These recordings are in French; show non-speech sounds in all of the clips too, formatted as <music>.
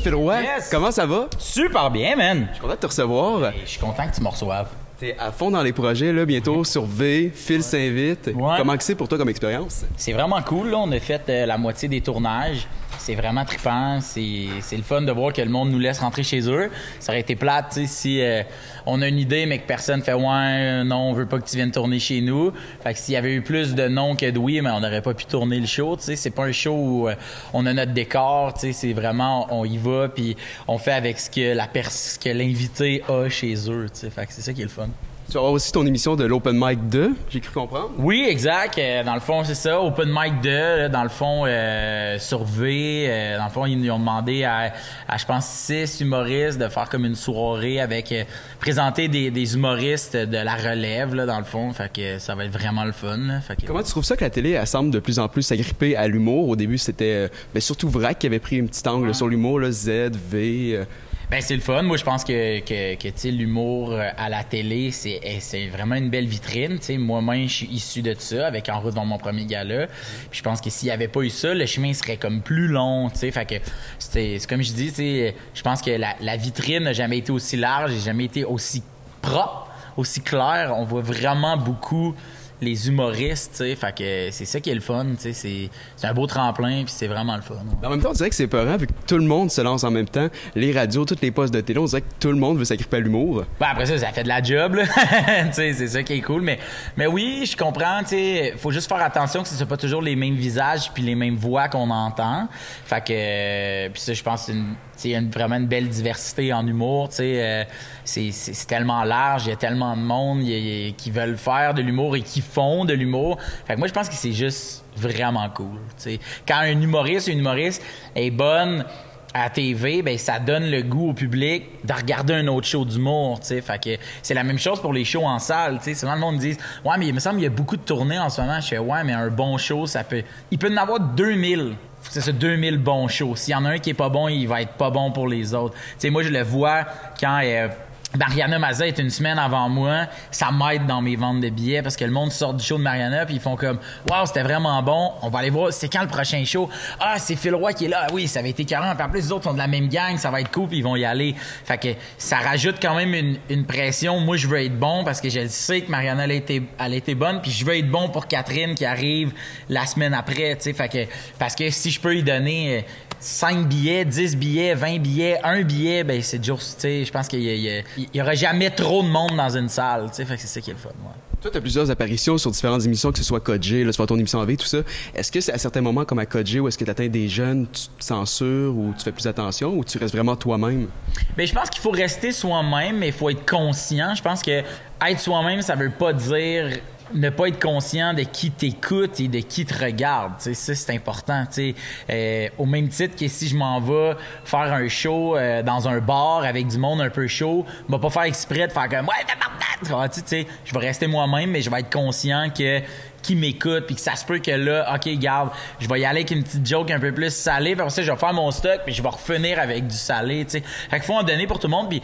Phil Roy, Yes. comment ça va? Super bien, man. Je suis content de te recevoir. Je suis content que tu me reçoives. T'es à fond dans les projets, là, bientôt sur V, Phil s'invite. Ouais. Comment c'est pour toi comme expérience? C'est vraiment cool. Là. On a fait euh, la moitié des tournages. C'est vraiment trippant. C'est le fun de voir que le monde nous laisse rentrer chez eux. Ça aurait été plate si euh, on a une idée mais que personne fait ouais, non, on veut pas que tu viennes tourner chez nous. Fait que s'il y avait eu plus de non que de oui, mais on n'aurait pas pu tourner le show. C'est pas un show où euh, on a notre décor. C'est vraiment on y va puis on fait avec ce que l'invité a chez eux. c'est ça qui est le fun. Tu vas avoir aussi ton émission de l'Open Mic 2, j'ai cru comprendre. Oui, exact. Euh, dans le fond, c'est ça. Open Mic 2, là, dans le fond, euh, sur V. euh, dans le fond, ils nous ont demandé à, à, je pense, six humoristes de faire comme une soirée avec... euh, présenter des, des humoristes de la relève, là, dans le fond. Fait que ça va être vraiment le fun. là. Fait que, Comment tu trouves ça que la télé elle semble de plus en plus s'agripper à l'humour? Au début, c'était euh, ben, surtout Vrac qui avait pris un petit angle sur l'humour, Z, V. Ben c'est le fun. Moi je pense que que, que l'humour euh, à la télé c'est eh, c'est vraiment une belle vitrine. Moi-même je suis issu de ça avec En route dans mon premier gala. Puis je pense que s'il y avait pas eu ça, le chemin serait comme plus long. Tu sais fait que c'est comme je dis. Je pense que la, la vitrine n'a jamais été aussi large, et jamais été aussi propre, aussi claire. On voit vraiment beaucoup les humoristes, tu sais, fait que c'est ça qui est le fun, tu sais, c'est un beau tremplin puis c'est vraiment le fun. ouais. En même temps, on dirait que c'est peurant vu que tout le monde se lance en même temps. Les radios, toutes les postes de télé, on dirait que tout le monde veut s'agripper à l'humour. Ben après ça, ça fait de la job, là. <laughs> Tu sais, c'est ça qui est cool. Mais, mais oui, je comprends, tu sais, faut juste faire attention que ce soit pas toujours les mêmes visages puis les mêmes voix qu'on entend. Fait que, euh, puis ça, je pense, que c'est une, il y a une- vraiment une belle diversité en humour, euh, c'est, tellement large, il y a tellement de monde qui veulent faire de l'humour et qui font de l'humour. Fait que moi, je pense que c'est juste vraiment cool. Quand un humoriste, une humoriste est bonne à TV, ben ça donne le goût au public de regarder un autre show d'humour, c'est la même chose pour les shows en salle, tu sais. Souvent le monde dit "Ouais, mais il me semble qu'il y a beaucoup de tournées en ce moment." Je fais "Ouais, mais un bon show, ça peut il peut en avoir 2000." C'est ça 2000 bons shows. S'il y en a un qui est pas bon, il va être pas bon pour les autres. Tu sais moi je le vois quand euh, Mariana Maza est une semaine avant moi, ça m'aide dans mes ventes de billets parce que le monde sort du show de Mariana puis ils font comme waouh c'était vraiment bon, on va aller voir c'est quand le prochain show? Ah c'est Phil Roy qui est là. Ah oui ça va être écœurant puis en plus les autres sont de la même gang ça va être cool puis ils vont y aller. Fait que ça rajoute quand même une, une pression. Moi je veux être bon parce que je sais que Mariana elle a été elle a été bonne puis je veux être bon pour Catherine qui arrive la semaine après tu sais. Fait que parce que si je peux lui donner euh, 5 billets, 10 billets, 20 billets, un billet, ben c'est toujours, tu sais, je pense qu'il y, y a- il y aura jamais trop de monde dans une salle, tu sais, fait que c'est ça qui est le fun, ouais. Toi, tu as plusieurs apparitions sur différentes émissions, que ce soit Kodjé, là, soit ton émission en V, tout ça. Est-ce que c'est à certains moments comme à Kodjé où est-ce que tu atteins des jeunes, tu te censures ou tu fais plus attention ou tu restes vraiment toi-même? Mais je pense qu'il faut rester soi-même, mais il faut être conscient. Je pense que être soi-même, ça veut pas dire ne pas être conscient de qui t'écoute et de qui te regarde. Tu sais, ça, c'est important. Euh, au même titre que si je m'en vais faire un show euh, dans un bar avec du monde un peu chaud, je vais pas faire exprès de faire comme « Ouais, je vais rester moi-même, mais je vais être conscient que qui m'écoute puis que ça se peut que là OK garde je vais y aller avec une petite joke un peu plus salée puis après ça je vais faire mon stock puis je vais refinir avec du salé tu fait qu'il faut en donner pour tout le monde puis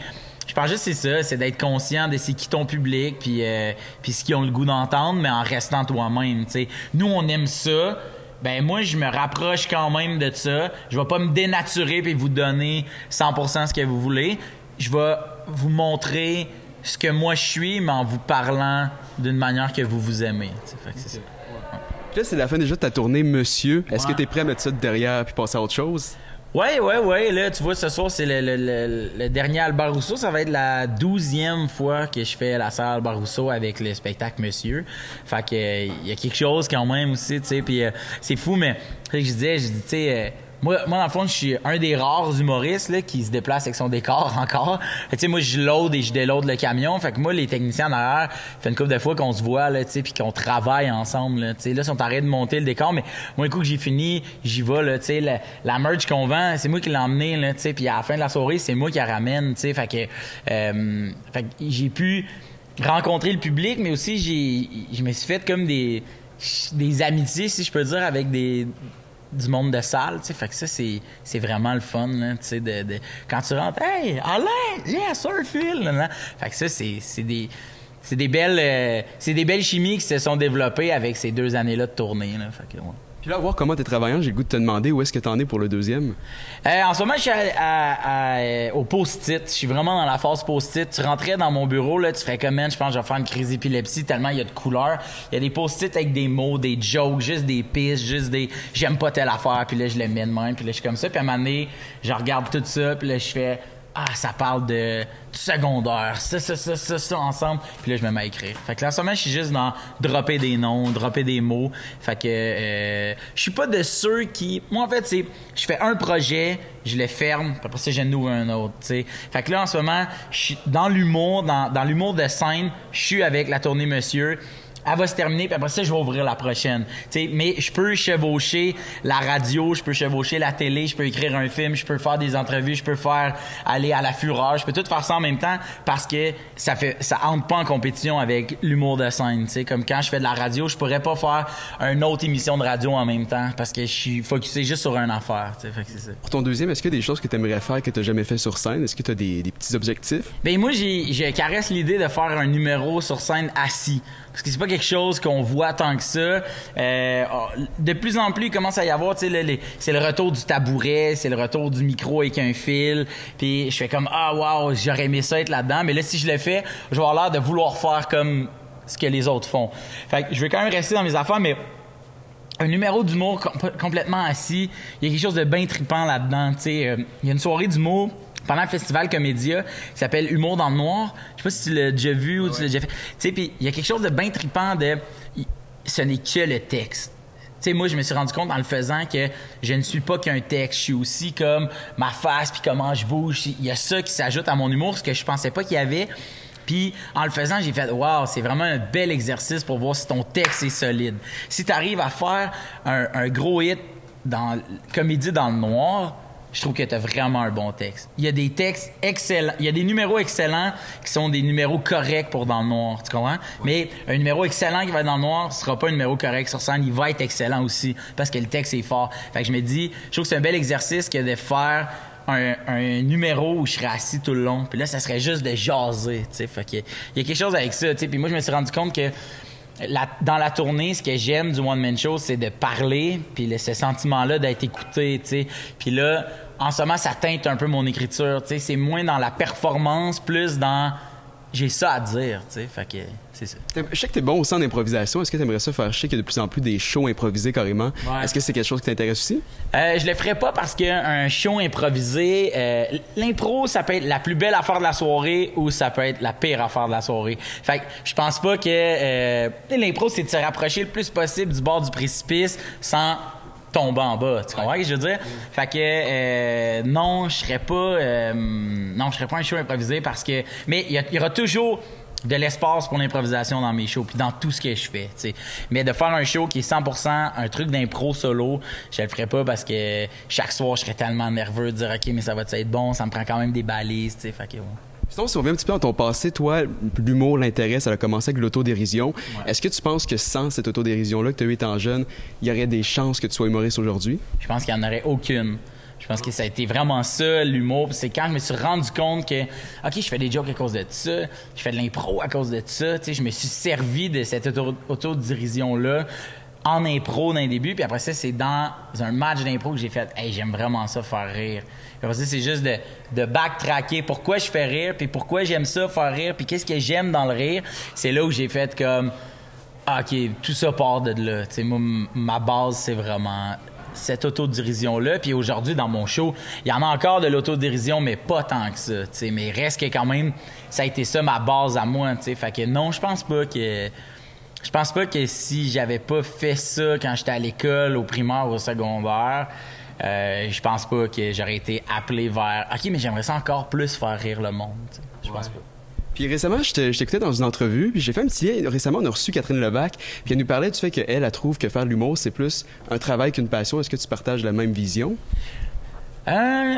je pense juste que c'est ça, c'est d'être conscient de c'est qui ton public, puis euh, puis ce qu'ils ont le goût d'entendre, mais en restant toi-même. tu sais. Nous, on aime ça. Ben moi, je me rapproche quand même de ça. Je vais pas me dénaturer puis vous donner 100% ce que vous voulez. Je vais vous montrer ce que moi je suis, mais en vous parlant d'une manière que vous vous aimez. Fait que c'est ça. Puis là, c'est la fin déjà de ta tournée Monsieur. Est-ce Ouais. que tu es prêt à mettre ça derrière puis passer à autre chose? Ouais, ouais, ouais. Là, tu vois, ce soir, c'est le, le- dernier Albert. Ça va être la douzième fois que je fais la salle Albert avec le spectacle Monsieur. Fait que euh, il y a quelque chose quand même aussi, tu sais. Puis euh, c'est fou, mais je disais, je dis, tu sais. euh, moi, moi, dans le fond, je suis un des rares humoristes là, qui se déplace avec son décor <laughs> encore. Moi, je load et je déload le camion. Fait que moi, les techniciens derrière, fait une couple de fois qu'on se voit, là, puis qu'on travaille ensemble. Là, tu sais, là, ils sont en train de monter le décor, mais moi, un coup que j'ai fini, j'y vais. Là, tu sais, la, la merch qu'on vend, c'est moi qui l'ai emmené. Puis à la fin de la soirée, c'est moi qui la ramène. Fait que, euh, fait que j'ai pu rencontrer le public, mais aussi j'ai, je me suis fait comme des, des amitiés, si je peux dire, avec des du monde de salle, tu sais, fait que ça c'est vraiment le fun tu sais de, quand tu rentres, hey, Alain, yeah, sir Phil, fait que ça c'est c'est des c'est des belles euh, c'est des belles chimies qui se sont développées avec ces deux années-là de tournée là, fait que. Puis là, voir comment tu es travaillant, j'ai le goût de te demander où est-ce que tu en es pour le deuxième. Euh, en ce moment, je suis à, au post-it. Je suis vraiment dans la phase post-it. Tu rentrais dans mon bureau, là, tu ferais comme, je pense que je vais faire une crise d'épilepsie tellement il y a de couleurs. Il y a des post-it avec des mots, des jokes, juste des pistes, juste des j'aime pas telle affaire, puis là, je les mets de même, puis là, je suis comme ça. Puis à un moment donné, je regarde tout ça, puis là, je fais ah, ça parle de, secondaire, ça, ça, ça, ça, ça, ensemble. Puis là, je me mets à écrire. Fait que là, en ce moment, je suis juste dans dropper des noms, dropper des mots. Fait que euh, je suis pas de ceux qui... Moi, en fait, c'est... Je fais un projet, je le ferme, puis après ça, j'en ouvre un autre, tu sais. Fait que là, en ce moment, je suis dans l'humour, dans, dans l'humour de scène, je suis avec la tournée Monsieur elle va se terminer, puis après ça, je vais ouvrir la prochaine. sais, mais je peux chevaucher la radio, je peux chevaucher la télé, je peux écrire un film, je peux faire des entrevues, je peux faire aller à la fureur, je peux tout faire ça en même temps parce que ça fait ça entre pas en compétition avec l'humour de scène. sais, Comme quand je fais de la radio, je pourrais pas faire une autre émission de radio en même temps parce que je suis focusé juste sur une affaire. Fait que ça. Pour ton deuxième, est-ce qu'il y a des choses que tu aimerais faire que tu n'as jamais fait sur scène? Est-ce que tu as des, des, petits objectifs? Ben moi, j'ai, je caresse l'idée de faire un numéro sur scène assis. Parce que c'est pas quelque chose qu'on voit tant que ça. Euh, oh, de plus en plus, il commence à y avoir, tu sais, c'est le retour du tabouret, c'est le retour du micro avec un fil. Puis je fais comme, ah, wow, j'aurais aimé ça être là-dedans. Mais là, si je le fais, je vais avoir l'air de vouloir faire comme ce que les autres font. Fait que je vais quand même rester dans mes affaires, mais un numéro d'humour complètement assis. Il y a quelque chose de bien tripant là-dedans. Tu sais, euh, il y a une soirée d'humour pendant le festival Comédia qui s'appelle Humour dans le noir. Je sais pas si tu l'as déjà vu ou tu l'as déjà fait. Tu sais, puis il y a quelque chose de bien trippant de ce n'est que le texte. Tu sais, moi, je me suis rendu compte en le faisant que je ne suis pas qu'un texte. Je suis aussi comme ma face, puis comment je bouge. Il y a ça qui s'ajoute à mon humour, ce que je pensais pas qu'il y avait. Puis en le faisant, j'ai fait Waouh, c'est vraiment un bel exercice pour voir si ton texte est solide. Si tu arrives à faire un, un, gros hit dans comédie dans le noir, je trouve que tu as vraiment un bon texte. Il y a des textes excellents, il y a des numéros excellents qui sont des numéros corrects pour dans le noir, tu comprends? Mais un numéro excellent qui va être dans le noir, ce sera pas un numéro correct sur scène, il va être excellent aussi parce que le texte est fort. Fait que je me dis, je trouve que c'est un bel exercice que de faire un, numéro où je serais assis tout le long. Puis là, ça serait juste de jaser, tu sais. Fait que il y a quelque chose avec ça, tu. Puis moi, je me suis rendu compte que dans la tournée, ce que j'aime du One Man Show, c'est de parler, puis ce sentiment-là d'être écouté, tu sais. Puis là, en ce moment, ça teinte un peu mon écriture, tu sais. C'est moins dans la performance, plus dans j'ai ça à dire, tu sais. Fait que c'est ça. Je sais que t'es bon au sein d'improvisation. Est-ce que t'aimerais ça faire? Je sais qu'il y a de plus en plus des shows improvisés carrément? Est-ce que c'est quelque chose qui t'intéresse aussi? Euh, je le ferais pas parce qu'un show improvisé, euh, l'impro, ça peut être la plus belle affaire de la soirée ou ça peut être la pire affaire de la soirée. Fait que je pense pas que euh, l'impro, c'est de se rapprocher le plus possible du bord du précipice sans tomber en bas. Tu comprends ce que je veux dire? Fait que euh, non, je serais pas euh, non, je serais pas un show improvisé parce que mais il y, aura toujours de l'espace pour l'improvisation dans mes shows puis dans tout ce que je fais, sais. Mais de faire un show qui est 100% un truc d'impro solo, je le ferais pas parce que chaque soir je serais tellement nerveux de dire OK, mais ça va être bon, ça me prend quand même des balises, tu sais. Fait que Sinon, si on revient un petit peu dans ton passé, toi, l'humour, l'intérêt, ça a commencé avec l'autodérision. Est-ce que tu penses que sans cette autodérision-là que tu as eu étant jeune, il y aurait des chances que tu sois humoriste aujourd'hui? Je pense qu'il n'y en aurait aucune. Je pense que ça a été vraiment ça, l'humour. C'est quand je me suis rendu compte que, OK, je fais des jokes à cause de ça, je fais de l'impro à cause de ça. je me suis servi de cette autodérision-là en impro les début, puis après ça, c'est dans un match d'impro que j'ai fait, hey, j'aime vraiment ça faire rire. Puis après ça, c'est juste de, backtracker pourquoi je fais rire, puis pourquoi j'aime ça faire rire, puis qu'est-ce que j'aime dans le rire? C'est là où j'ai fait comme, ah, OK, tout ça part de là. sais moi, ma base, c'est vraiment cette autodérision-là. Puis aujourd'hui, dans mon show, il y en a encore de l'autodérision, mais pas tant que ça. sais Mais reste que quand même, ça a été ça ma base à moi. sais Fait que non, je pense pas que je pense pas que si j'avais pas fait ça quand j'étais à l'école, au primaire ou au secondaire, euh, je pense pas que j'aurais été appelé vers OK, mais j'aimerais ça encore plus faire rire le monde. Je pense pas. Puis récemment, je t'écoutais dans une entrevue, puis j'ai fait un petit lien. Récemment, on a reçu Catherine Levac, puis elle nous parlait du fait qu'elle, elle trouve que faire l'humour, c'est plus un travail qu'une passion. Est-ce que tu partages la même vision? Euh,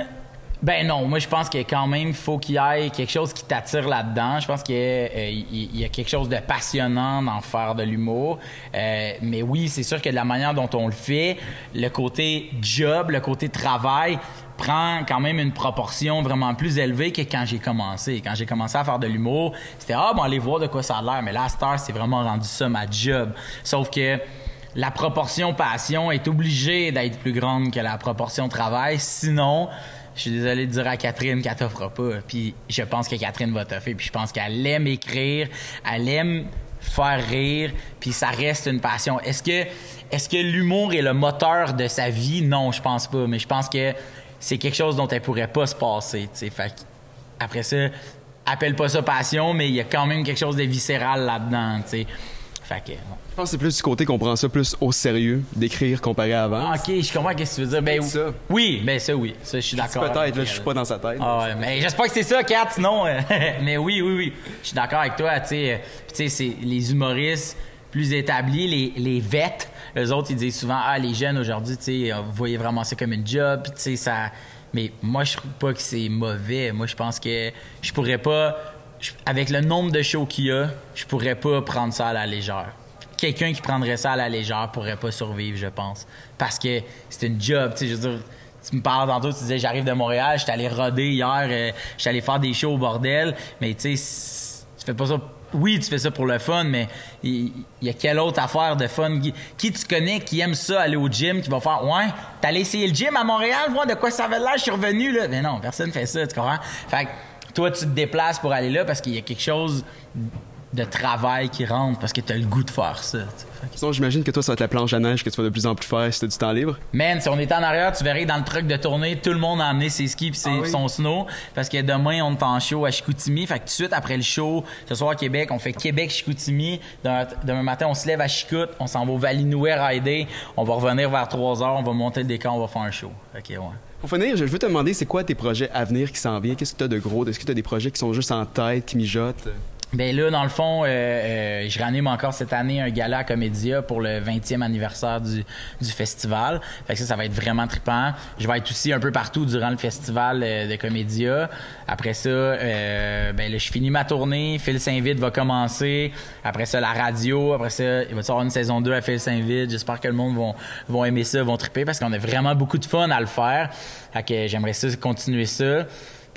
ben non, moi je pense qu'il quand même faut qu'il y ait quelque chose qui t'attire là-dedans. Je pense qu'il y, a quelque chose de passionnant d'en faire de l'humour. Euh, mais oui, c'est sûr que de la manière dont on le fait, le côté job, le côté travail prend quand même une proportion vraiment plus élevée que quand j'ai commencé. Quand j'ai commencé à faire de l'humour, c'était ah bon aller voir de quoi ça a l'air. Mais là, Star, c'est vraiment rendu ça ma job. Sauf que la proportion passion est obligée d'être plus grande que la proportion travail. Sinon, je suis désolé de dire à Catherine qu'elle t'offre pas. Puis je pense que Catherine va t'offrir. Puis je pense qu'elle aime écrire, elle aime faire rire, puis ça reste une passion. Est-ce que, est-ce que l'humour est le moteur de sa vie? Non, je pense pas. Mais je pense que c'est quelque chose dont elle pourrait pas se passer. Fait que, après ça, appelle pas ça passion, mais il y a quand même quelque chose de viscéral là-dedans. Fait que, Je pense que c'est plus du côté qu'on prend ça plus au sérieux, d'écrire comparé à avant. Ah, ok, je comprends ce que tu veux dire. Ben, ça. Oui, ben ça, oui. Ça, je suis d'accord. Peut-être, là, je suis pas dans sa tête. Ah ouais, mais j'espère que c'est ça, Kat, sinon. euh, <laughs> mais oui, oui, oui. Je suis d'accord avec toi, tu sais. euh, tu sais, c'est les humoristes plus établis, les, les vets, eux autres, ils disent souvent, ah, les jeunes aujourd'hui, tu sais, euh, vous voyez vraiment ça comme une job, puis tu sais, ça. Mais moi, je trouve pas que c'est mauvais. Moi, je pense que je pourrais pas. Avec le nombre de shows qu'il y a, je pourrais pas prendre ça à la légère. Quelqu'un qui prendrait ça à la légère pourrait pas survivre, je pense. Parce que c'est une job, tu je veux dire. Tu me parles tantôt, tu disais j'arrive de Montréal, j'étais allé roder hier, euh, j'étais allé faire des shows au bordel, mais tu sais, tu fais pas ça. Oui, tu fais ça pour le fun, mais il y, a quelle autre affaire de fun? Qui, tu connais qui aime ça, aller au gym, qui va faire Ouais, allé essayer le gym à Montréal, voir de quoi ça avait l'air, je suis revenu là. Mais non, personne fait ça, tu comprends? Fait que toi, tu te déplaces pour aller là parce qu'il y a quelque chose de travail qui rentre, parce que t'as le goût de faire ça. que- Sinon, j'imagine que toi, ça va être la planche à neige que tu vas de plus en plus faire si t'as du temps libre. Man, si on était en arrière, tu verrais dans le truck de tournée, tout le monde a amené ses skis ses- Ah oui? son snow. Parce que demain, on est en show à Chicoutimi. Fait que tout de suite après le show, ce soir à Québec, on fait Québec-Chicoutimi. Demain, demain matin, on se lève à Chicout, on s'en va au Valinoué rider. On va revenir vers 3 heures, on va monter le décor, on va faire un show. Que, ouais. Pour finir, je veux te demander, c'est quoi tes projets à venir qui s'en viennent? Qu'est-ce que tu as de gros? Est-ce que tu as des projets qui sont juste en tête, qui mijotent? Ben là, dans le fond, euh, euh, je ranime encore cette année un gala à Comédia pour le 20e anniversaire du, festival. Fait que ça, ça va être vraiment trippant. Je vais être aussi un peu partout durant le festival euh, de Comédia. Après ça, ben là, je finis ma tournée. Phil Saint-Vite va commencer. Après ça, la radio. Après ça, il va y avoir une saison 2 à Phil Saint-Vite? J'espère que le monde vont, vont aimer ça, vont tripper parce qu'on a vraiment beaucoup de fun à le faire. Fait que j'aimerais ça continuer ça.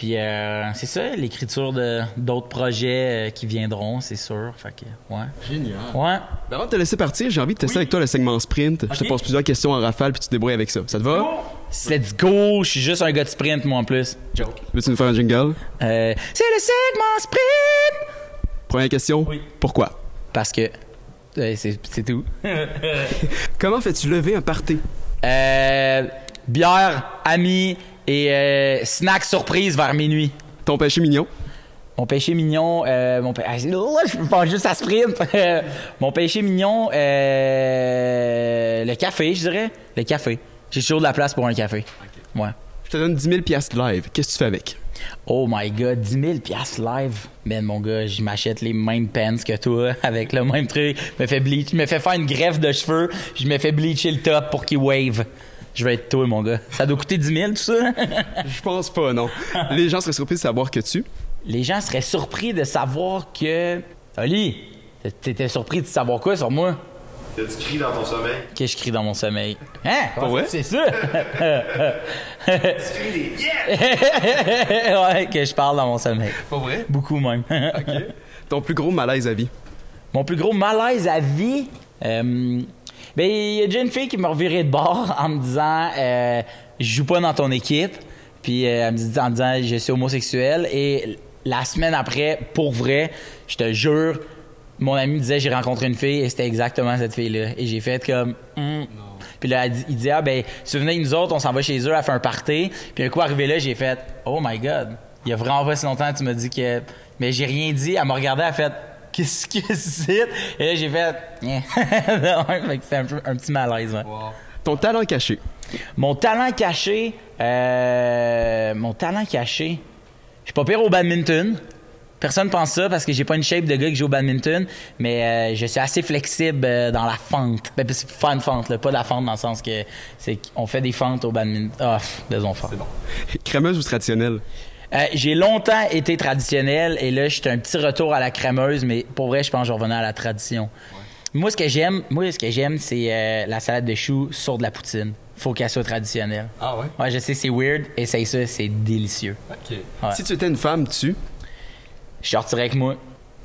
Puis euh, c'est ça, l'écriture de d'autres projets euh, qui viendront, c'est sûr. Fait que, ouais. Génial. Ouais. Ben, avant de te laisser partir, j'ai envie de tester avec toi le segment sprint. Je te pose plusieurs questions en rafale puis tu te débrouilles avec ça. Ça te va? Let's go! Je suis juste un gars de sprint, moi, en plus. Veux-tu nous faire un jingle? Euh, c'est le segment sprint! Première question. Oui. Pourquoi? Parce que... euh, c'est c'est tout. <laughs> Comment fais-tu lever un party? Euh, bière, amis et euh, snack surprise vers minuit. Ton péché mignon? Mon péché mignon, euh, mon pé- ah, je pense juste à sprint. <laughs> mon péché mignon, euh, le café, je dirais. Le café. J'ai toujours de la place pour un café. Ouais. Je te donne 10 000 piastres live. Qu'est-ce que tu fais avec? Oh my god, 10 000 piastres live. Ben mon gars, je m'achète les mêmes pants que toi, <laughs> avec le même truc. Je me fais bleach, je me fais faire une greffe de cheveux, je me fais bleacher le top pour qu'il wave. Je vais être toi, mon gars. Ça doit coûter 10 000, tout ça? Je pense pas, non. Les gens seraient surpris de savoir que tu. Les gens seraient surpris de savoir que... Oli, t'étais surpris de savoir quoi sur moi? Que tu cries dans ton sommeil? Que je crie dans mon sommeil. Hein? Pas vrai? C'est ça? Tu cries des <laughs> yeah! ouais, que je parle dans mon sommeil. Pas vrai? Beaucoup même. OK. Ton plus gros malaise à vie? Mon plus gros malaise à vie, euh, ben il y a déjà une fille qui m'a reviré de bord en me disant euh, je joue pas dans ton équipe, puis euh, elle me dit en disant je suis homosexuel et la semaine après, pour vrai, je te jure, mon ami me disait j'ai rencontré une fille et c'était exactement cette fille là et j'ai fait comme Hmm. puis là il dit ah ben avec nous autres on s'en va chez eux elle fait un party puis un coup arrivé là j'ai fait oh my god il y a vraiment pas si longtemps tu m'as dit que mais j'ai rien dit. Elle m'a regardé elle a fait qu'est-ce que c'est? Et là j'ai fait <laughs> que c'était un, peu- un petit malaise ouais. Ton talent caché? mon talent caché euh, mon talent caché je suis pas pire au badminton Personne pense ça parce que j'ai pas une shape de gars qui joue au badminton, mais euh, je suis assez flexible euh, dans la fente. Ben, c'est faire une fente, là, pas de la fente dans le sens que c'est qu'on fait des fentes au badminton. Ah, pff, désolé fort. Crémeuse ou traditionnelle? Euh, j'ai longtemps été traditionnel et là, j'étais un petit retour à la crémeuse, mais pour vrai, je pense que je revenais à la tradition. Moi, ce que j'aime, moi, ce que j'aime, c'est euh, la salade de choux sur de la poutine. Faut qu'elle soit traditionnelle. Ah ouais? Ouais, je sais, c'est weird. Essaye ça, c'est délicieux. OK. Ouais. Si tu étais une femme, tu? Je sortirais avec moi.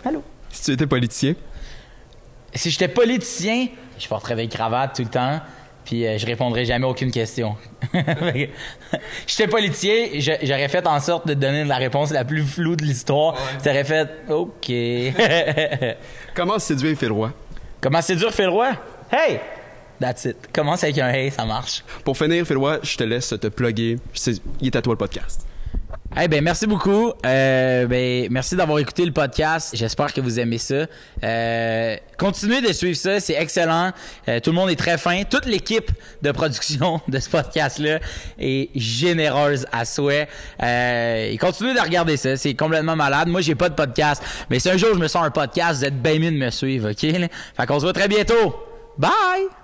Allô? Si tu étais politicien? Si j'étais politicien, je porterais des cravates tout le temps. Puis euh, je répondrais jamais à aucune question. <laughs> J'étais politicien, j'aurais fait en sorte de donner la réponse la plus floue de l'histoire. T'aurais fait OK. <laughs> Comment séduire Phil Roy? Comment dur, Phil Roy? Hey! That's it. Commence avec un hey, ça marche. Pour finir, Phil Roy, je te laisse te plugger. Il est à toi le podcast. Eh ben merci beaucoup. Euh, ben merci d'avoir écouté le podcast. J'espère que vous aimez ça. Euh, continuez de suivre ça, c'est excellent. Euh, tout le monde est très fin. Toute l'équipe de production <laughs> de ce podcast-là est généreuse à souhait. Euh, et continuez de regarder ça, c'est complètement malade. Moi j'ai pas de podcast, mais si un jour je me sens un podcast, vous êtes bien mieux de me suivre, ok? Fait qu'on se voit très bientôt. Bye.